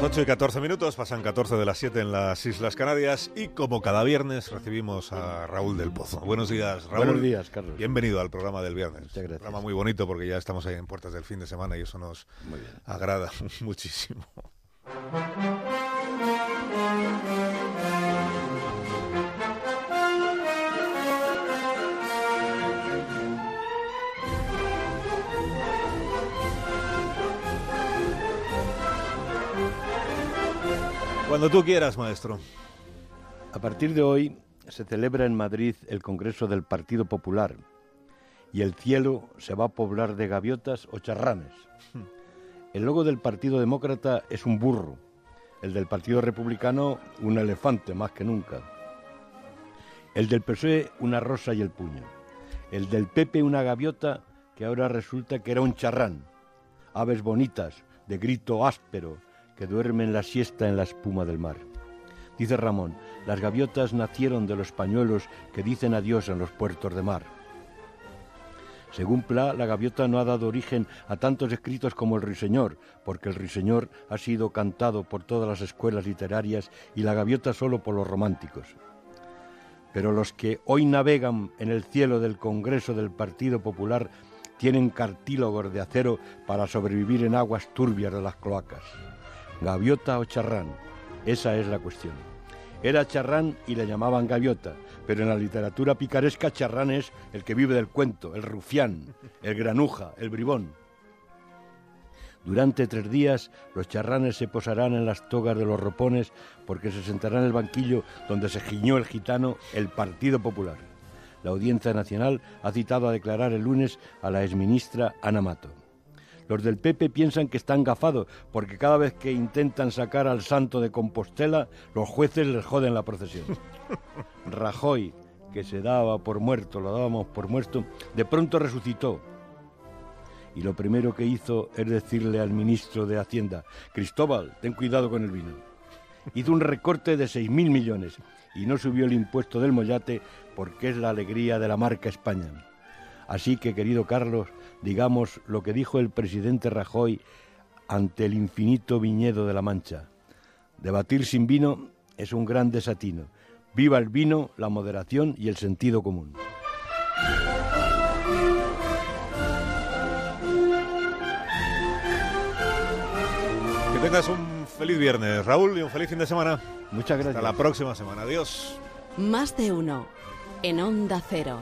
Las 8 y 14 minutos, pasan 14 de las 7 en las Islas Canarias y como cada viernes recibimos a Raúl del Pozo. Buenos días, Raúl. Buenos días, Carlos. Bienvenido al programa del viernes. Muchas gracias. Un programa muy bonito porque ya estamos ahí en puertas del fin de semana y eso nos agrada muchísimo. Cuando tú quieras, maestro. A partir de hoy se celebra en Madrid el Congreso del Partido Popular y el cielo se va a poblar de gaviotas o charranes. El logo del Partido Demócrata es un burro, el del Partido Republicano un elefante más que nunca, el del PSOE una rosa y el puño, el del PP una gaviota que ahora resulta que era un charrán, aves bonitas, de grito áspero, que duermen la siesta en la espuma del mar. Dice Ramón, las gaviotas nacieron de los pañuelos que dicen adiós en los puertos de mar. Según Pla, la gaviota no ha dado origen a tantos escritos como el Ruiseñor, porque el Ruiseñor ha sido cantado por todas las escuelas literarias y la gaviota solo por los románticos. Pero los que hoy navegan en el cielo del Congreso del Partido Popular tienen cartílogos de acero para sobrevivir en aguas turbias de las cloacas. Gaviota o charrán, esa es la cuestión. Era charrán y le llamaban gaviota, pero en la literatura picaresca charrán es el que vive del cuento, el rufián, el granuja, el bribón. Durante tres días los charranes se posarán en las togas de los ropones porque se sentarán en el banquillo donde se giñó el gitano el Partido Popular. La Audiencia Nacional ha citado a declarar el lunes a la exministra Ana Mato. Los del PP piensan que están gafados porque cada vez que intentan sacar al santo de Compostela, los jueces les joden la procesión. Rajoy, que se daba por muerto, lo dábamos por muerto, de pronto resucitó. Y lo primero que hizo es decirle al ministro de Hacienda, Cristóbal, ten cuidado con el vino. Hizo un recorte de 6.000 millones y no subió el impuesto del mollate porque es la alegría de la marca España. Así que, querido Carlos, digamos lo que dijo el presidente Rajoy ante el infinito viñedo de la Mancha. Debatir sin vino es un gran desatino. Viva el vino, la moderación y el sentido común. Que tengas un feliz viernes, Raúl, y un feliz fin de semana. Muchas gracias. Hasta la próxima semana. Adiós. Más de uno. En Onda Cero.